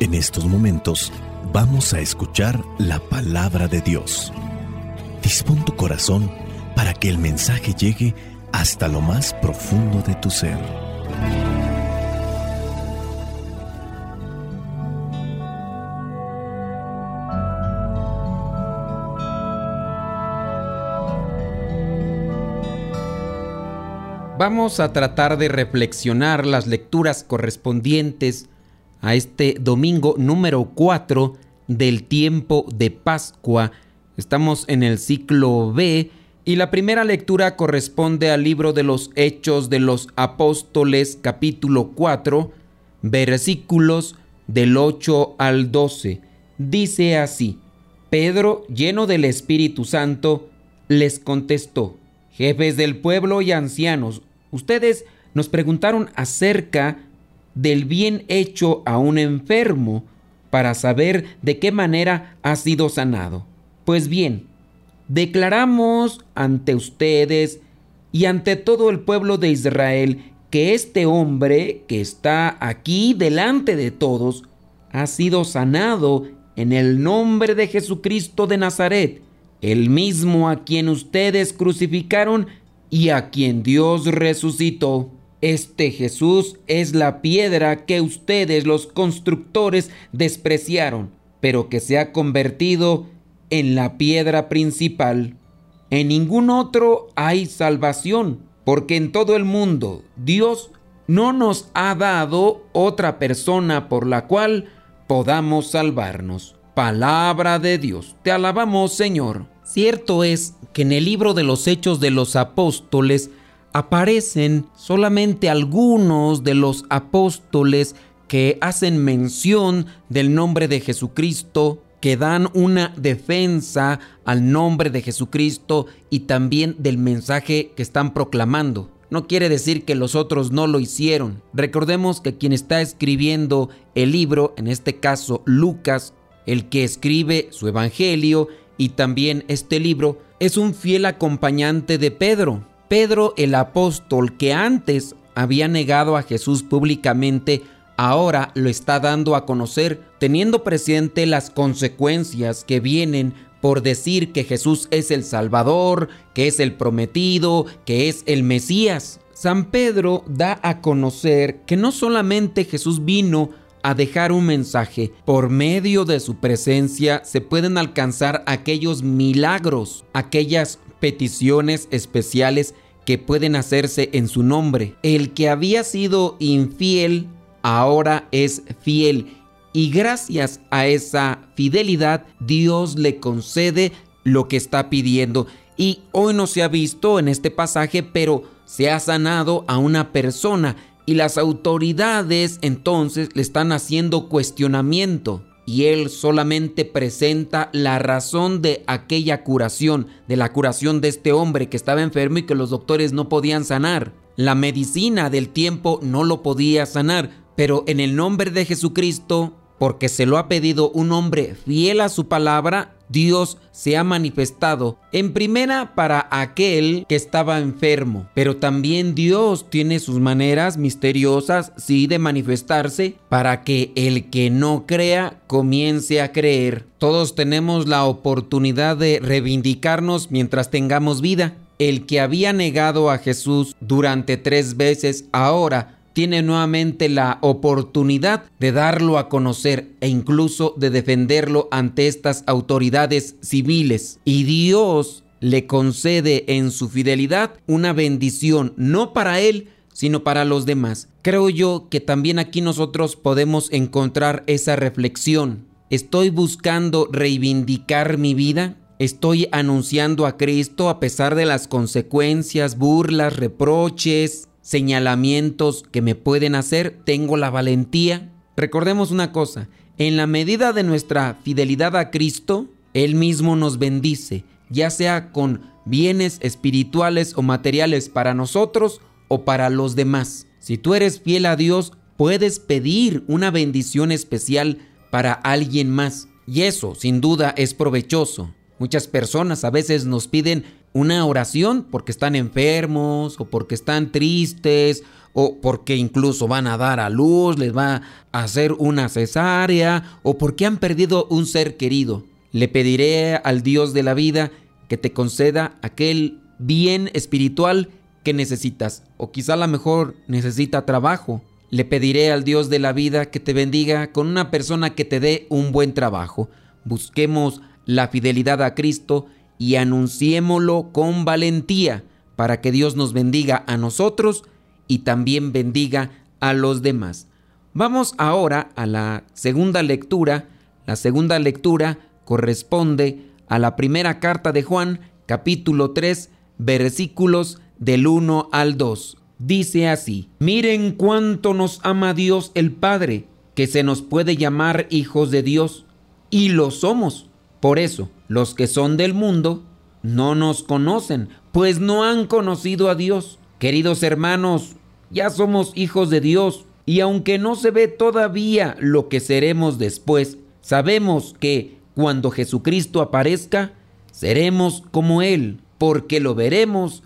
En estos momentos vamos a escuchar la palabra de Dios. Dispón tu corazón para que el mensaje llegue hasta lo más profundo de tu ser. Vamos a tratar de reflexionar las lecturas correspondientes a este domingo número 4 del tiempo de Pascua. Estamos en el ciclo B y la primera lectura corresponde al libro de los Hechos de los Apóstoles capítulo 4 versículos del 8 al 12. Dice así, Pedro, lleno del Espíritu Santo, les contestó, jefes del pueblo y ancianos, ustedes nos preguntaron acerca del bien hecho a un enfermo para saber de qué manera ha sido sanado. Pues bien, declaramos ante ustedes y ante todo el pueblo de Israel que este hombre que está aquí delante de todos ha sido sanado en el nombre de Jesucristo de Nazaret, el mismo a quien ustedes crucificaron y a quien Dios resucitó. Este Jesús es la piedra que ustedes los constructores despreciaron, pero que se ha convertido en la piedra principal. En ningún otro hay salvación, porque en todo el mundo Dios no nos ha dado otra persona por la cual podamos salvarnos. Palabra de Dios, te alabamos Señor. Cierto es que en el libro de los Hechos de los Apóstoles aparecen solamente algunos de los apóstoles que hacen mención del nombre de Jesucristo, que dan una defensa al nombre de Jesucristo y también del mensaje que están proclamando. No quiere decir que los otros no lo hicieron. Recordemos que quien está escribiendo el libro, en este caso Lucas, el que escribe su evangelio y también este libro, es un fiel acompañante de Pedro. Pedro el apóstol que antes había negado a Jesús públicamente, ahora lo está dando a conocer, teniendo presente las consecuencias que vienen por decir que Jesús es el Salvador, que es el prometido, que es el Mesías. San Pedro da a conocer que no solamente Jesús vino a dejar un mensaje, por medio de su presencia se pueden alcanzar aquellos milagros, aquellas peticiones especiales que pueden hacerse en su nombre. El que había sido infiel ahora es fiel y gracias a esa fidelidad Dios le concede lo que está pidiendo. Y hoy no se ha visto en este pasaje, pero se ha sanado a una persona y las autoridades entonces le están haciendo cuestionamiento y él solamente presenta la razón de aquella curación, de la curación de este hombre que estaba enfermo y que los doctores no podían sanar. La medicina del tiempo no lo podía sanar, pero en el nombre de Jesucristo, porque se lo ha pedido un hombre fiel a su palabra, Dios se ha manifestado en primera para aquel que estaba enfermo, pero también Dios tiene sus maneras misteriosas, de manifestarse para que el que no crea comience a creer. Todos tenemos la oportunidad de reivindicarnos mientras tengamos vida. El que había negado a Jesús durante tres veces ahora tiene nuevamente la oportunidad de darlo a conocer e incluso de defenderlo ante estas autoridades civiles. Y Dios le concede en su fidelidad una bendición, no para él, sino para los demás. Creo yo que también aquí nosotros podemos encontrar esa reflexión. ¿Estoy buscando reivindicar mi vida? ¿Estoy anunciando a Cristo a pesar de las consecuencias, burlas, reproches, señalamientos que me pueden hacer, tengo la valentía. Recordemos una cosa, en la medida de nuestra fidelidad a Cristo, Él mismo nos bendice, ya sea con bienes espirituales o materiales para nosotros o para los demás. Si tú eres fiel a Dios, puedes pedir una bendición especial para alguien más. Y eso, sin duda, es provechoso. Muchas personas a veces nos piden una oración porque están enfermos o porque están tristes o porque incluso van a dar a luz, les va a hacer una cesárea, o porque han perdido un ser querido. Le pediré al Dios de la vida que te conceda aquel bien espiritual que necesitas, o quizá a lo mejor necesita trabajo. Le pediré al Dios de la vida que te bendiga con una persona que te dé un buen trabajo. Busquemos la fidelidad a Cristo y anunciémoslo con valentía para que Dios nos bendiga a nosotros y también bendiga a los demás. Vamos ahora a la segunda lectura. La segunda lectura corresponde a la primera carta de Juan, capítulo 3, versículos del 1 al 2. Dice así, miren cuánto nos ama Dios el Padre, que se nos puede llamar hijos de Dios, y lo somos. Por eso, los que son del mundo no nos conocen, pues no han conocido a Dios. Queridos hermanos, ya somos hijos de Dios, y aunque no se ve todavía lo que seremos después, sabemos que cuando Jesucristo aparezca, seremos como Él, porque lo veremos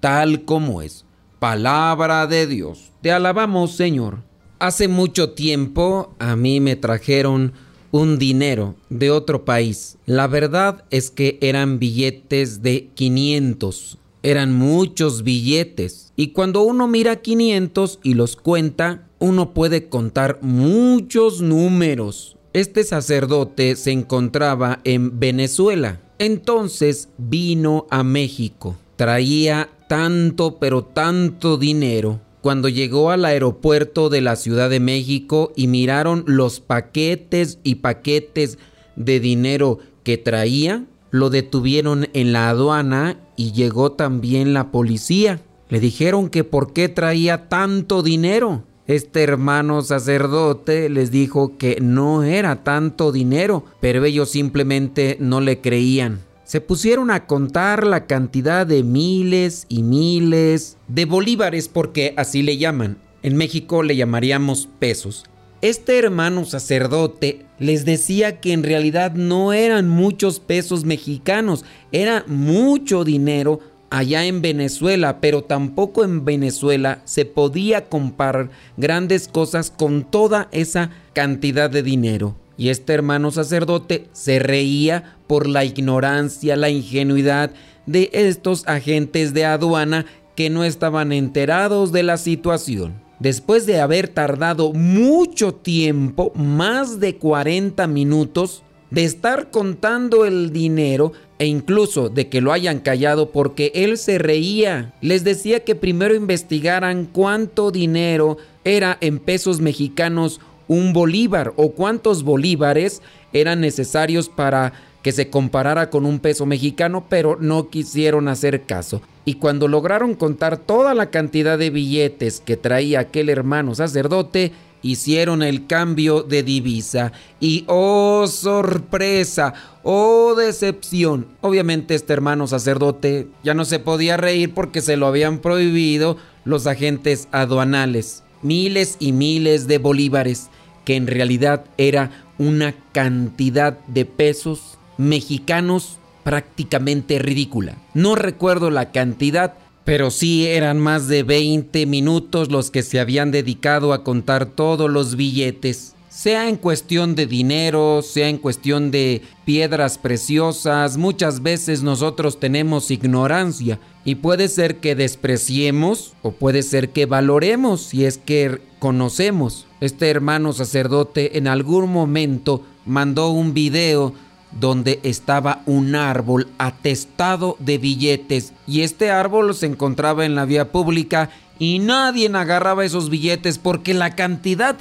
tal como es. Palabra de Dios. Te alabamos, Señor. Hace mucho tiempo a mí me trajeron un dinero de otro país. La verdad es que eran billetes de 500. Eran muchos billetes. Y cuando uno mira 500 y los cuenta, uno puede contar muchos números. Este sacerdote se encontraba en Venezuela. Entonces vino a México. Traía tanto, pero tanto dinero. Cuando llegó al aeropuerto de la Ciudad de México y miraron los paquetes y paquetes de dinero que traía, lo detuvieron en la aduana y llegó también la policía. Le dijeron que por qué traía tanto dinero. Este hermano sacerdote les dijo que no era tanto dinero, pero ellos simplemente no le creían se pusieron a contar la cantidad de miles y miles de bolívares, porque así le llaman. En México le llamaríamos pesos. Este hermano sacerdote les decía que en realidad no eran muchos pesos mexicanos, era mucho dinero allá en Venezuela, pero tampoco en Venezuela se podía comparar grandes cosas con toda esa cantidad de dinero. Y este hermano sacerdote se reía por la ignorancia, la ingenuidad de estos agentes de aduana que no estaban enterados de la situación. Después de haber tardado mucho tiempo, más de 40 minutos, de estar contando el dinero e incluso de que lo hayan callado porque él se reía. Les decía que primero investigaran cuánto dinero era en pesos mexicanos un bolívar o cuántos bolívares eran necesarios para que se comparara con un peso mexicano, pero no quisieron hacer caso. Y cuando lograron contar toda la cantidad de billetes que traía aquel hermano sacerdote, hicieron el cambio de divisa. Y oh sorpresa, oh decepción. Obviamente este hermano sacerdote ya no se podía reír porque se lo habían prohibido los agentes aduanales. Miles y miles de bolívares que en realidad era una cantidad de pesos mexicanos prácticamente ridícula. No recuerdo la cantidad, pero sí eran más de 20 minutos los que se habían dedicado a contar todos los billetes sea en cuestión de dinero, sea en cuestión de piedras preciosas, muchas veces nosotros tenemos ignorancia y puede ser que despreciemos o puede ser que valoremos si es que conocemos. Este hermano sacerdote en algún momento mandó un video donde estaba un árbol atestado de billetes y este árbol se encontraba en la vía pública y nadie agarraba esos billetes porque la cantidad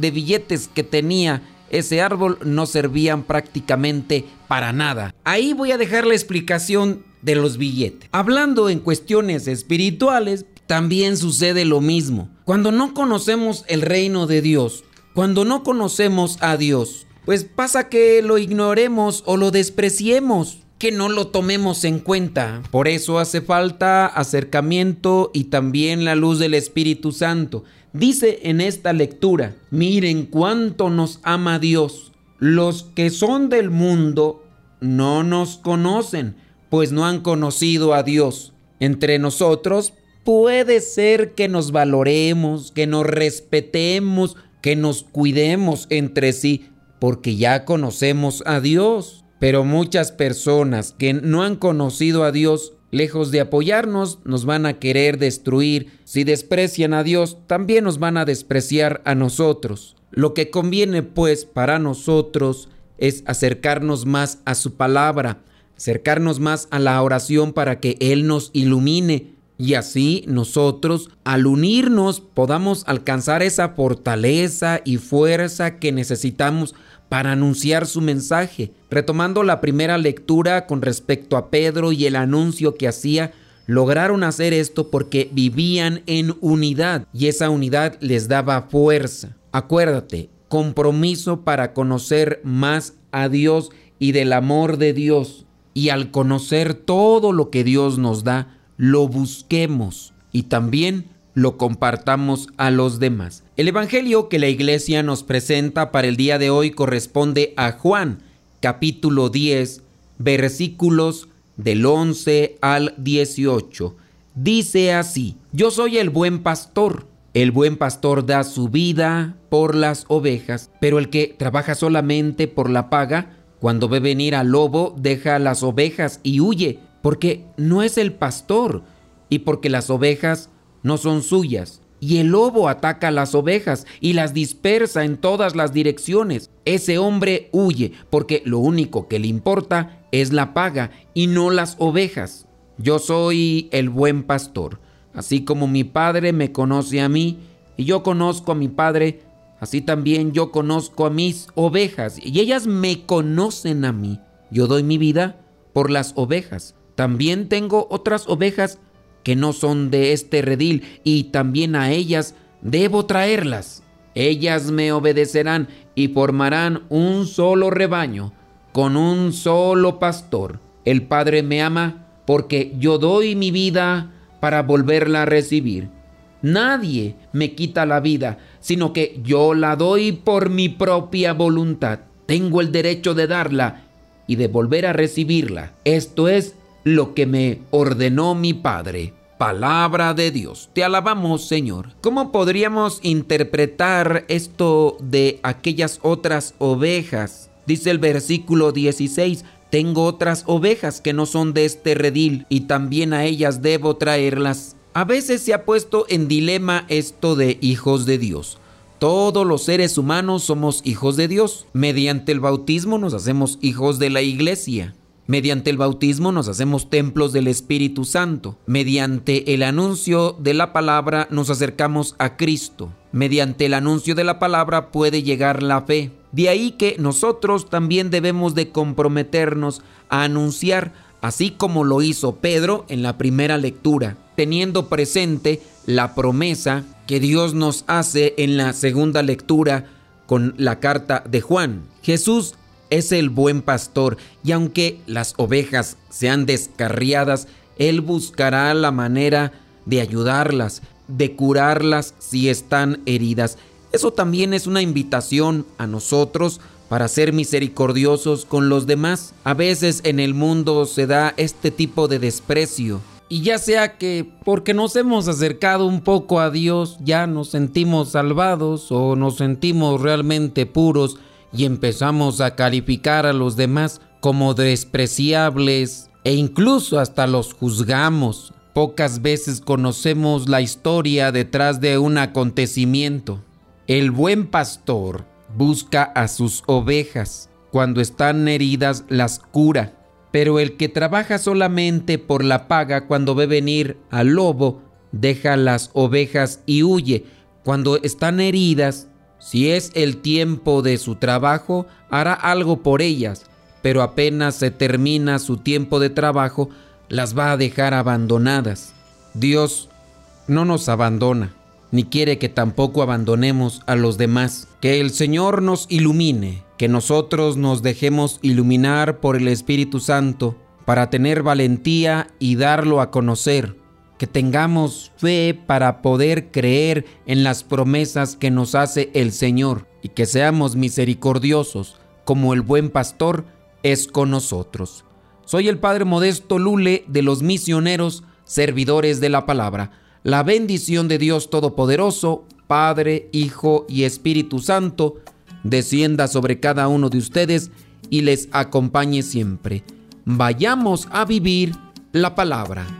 de billetes que tenía ese árbol no servían prácticamente para nada. Ahí voy a dejar la explicación de los billetes. Hablando en cuestiones espirituales, también sucede lo mismo. Cuando no conocemos el reino de Dios, cuando no conocemos a Dios, pues pasa que lo ignoremos o lo despreciemos, que no lo tomemos en cuenta. Por eso hace falta acercamiento y también la luz del Espíritu Santo. Dice en esta lectura, miren cuánto nos ama Dios. Los que son del mundo no nos conocen, pues no han conocido a Dios. Entre nosotros, puede ser que nos valoremos, que nos respetemos, que nos cuidemos entre sí, porque ya conocemos a Dios. Pero muchas personas que no han conocido a Dios, lejos de apoyarnos, nos van a querer destruir. Si desprecian a Dios, también nos van a despreciar a nosotros. Lo que conviene pues para nosotros es acercarnos más a su palabra, acercarnos más a la oración para que Él nos ilumine y así nosotros al unirnos podamos alcanzar esa fortaleza y fuerza que necesitamos para anunciar su mensaje. Retomando la primera lectura con respecto a Pedro y el anuncio que hacía, lograron hacer esto porque vivían en unidad y esa unidad les daba fuerza. Acuérdate, compromiso para conocer más a Dios y del amor de Dios. Y al conocer todo lo que Dios nos da, lo busquemos y también lo compartamos a los demás. El Evangelio que la iglesia nos presenta para el día de hoy corresponde a Juan, capítulo 10, versículos del 11 al 18. Dice así, yo soy el buen pastor. El buen pastor da su vida por las ovejas, pero el que trabaja solamente por la paga, cuando ve venir al lobo, deja las ovejas y huye, porque no es el pastor y porque las ovejas no son suyas. Y el lobo ataca a las ovejas y las dispersa en todas las direcciones. Ese hombre huye porque lo único que le importa es la paga y no las ovejas. Yo soy el buen pastor. Así como mi Padre me conoce a mí y yo conozco a mi Padre, así también yo conozco a mis ovejas y ellas me conocen a mí. Yo doy mi vida por las ovejas. También tengo otras ovejas que no son de este redil y también a ellas debo traerlas. Ellas me obedecerán y formarán un solo rebaño con un solo pastor. El Padre me ama porque yo doy mi vida para volverla a recibir. Nadie me quita la vida, sino que yo la doy por mi propia voluntad. Tengo el derecho de darla y de volver a recibirla. Esto es lo que me ordenó mi Padre. Palabra de Dios. Te alabamos, Señor. ¿Cómo podríamos interpretar esto de aquellas otras ovejas? Dice el versículo 16, tengo otras ovejas que no son de este redil y también a ellas debo traerlas. A veces se ha puesto en dilema esto de hijos de Dios. Todos los seres humanos somos hijos de Dios. Mediante el bautismo nos hacemos hijos de la iglesia. Mediante el bautismo nos hacemos templos del Espíritu Santo. Mediante el anuncio de la palabra nos acercamos a Cristo. Mediante el anuncio de la palabra puede llegar la fe. De ahí que nosotros también debemos de comprometernos a anunciar, así como lo hizo Pedro en la primera lectura, teniendo presente la promesa que Dios nos hace en la segunda lectura con la carta de Juan. Jesús es el buen pastor y aunque las ovejas sean descarriadas, Él buscará la manera de ayudarlas, de curarlas si están heridas. Eso también es una invitación a nosotros para ser misericordiosos con los demás. A veces en el mundo se da este tipo de desprecio. Y ya sea que porque nos hemos acercado un poco a Dios ya nos sentimos salvados o nos sentimos realmente puros y empezamos a calificar a los demás como despreciables e incluso hasta los juzgamos. Pocas veces conocemos la historia detrás de un acontecimiento. El buen pastor busca a sus ovejas. Cuando están heridas las cura. Pero el que trabaja solamente por la paga cuando ve venir al lobo, deja las ovejas y huye. Cuando están heridas, si es el tiempo de su trabajo, hará algo por ellas, pero apenas se termina su tiempo de trabajo, las va a dejar abandonadas. Dios no nos abandona ni quiere que tampoco abandonemos a los demás. Que el Señor nos ilumine, que nosotros nos dejemos iluminar por el Espíritu Santo para tener valentía y darlo a conocer. Que tengamos fe para poder creer en las promesas que nos hace el Señor y que seamos misericordiosos como el buen pastor es con nosotros. Soy el Padre Modesto Lule de los misioneros servidores de la palabra la bendición de Dios Todopoderoso, Padre, Hijo y Espíritu Santo, descienda sobre cada uno de ustedes y les acompañe siempre. Vayamos a vivir la palabra.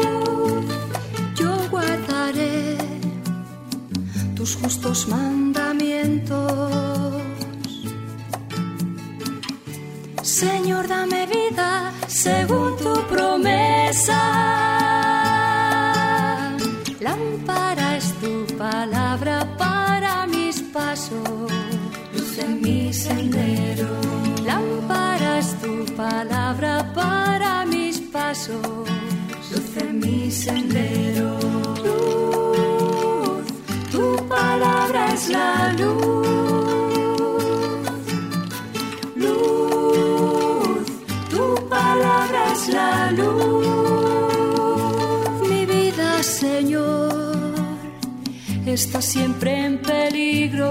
Tus justos mandamientos. Señor, dame vida según tu promesa. Lámpara tu palabra para mis pasos, luz en mi sendero. Lámpara tu palabra para mis pasos, luz en mi sendero. Es la luz. Luz, tu palabra es la luz. Mi vida, Señor, está siempre en peligro.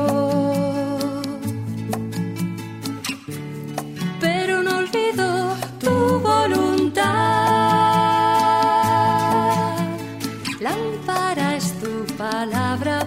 Pero no olvido tu voluntad. Lámpara es tu palabra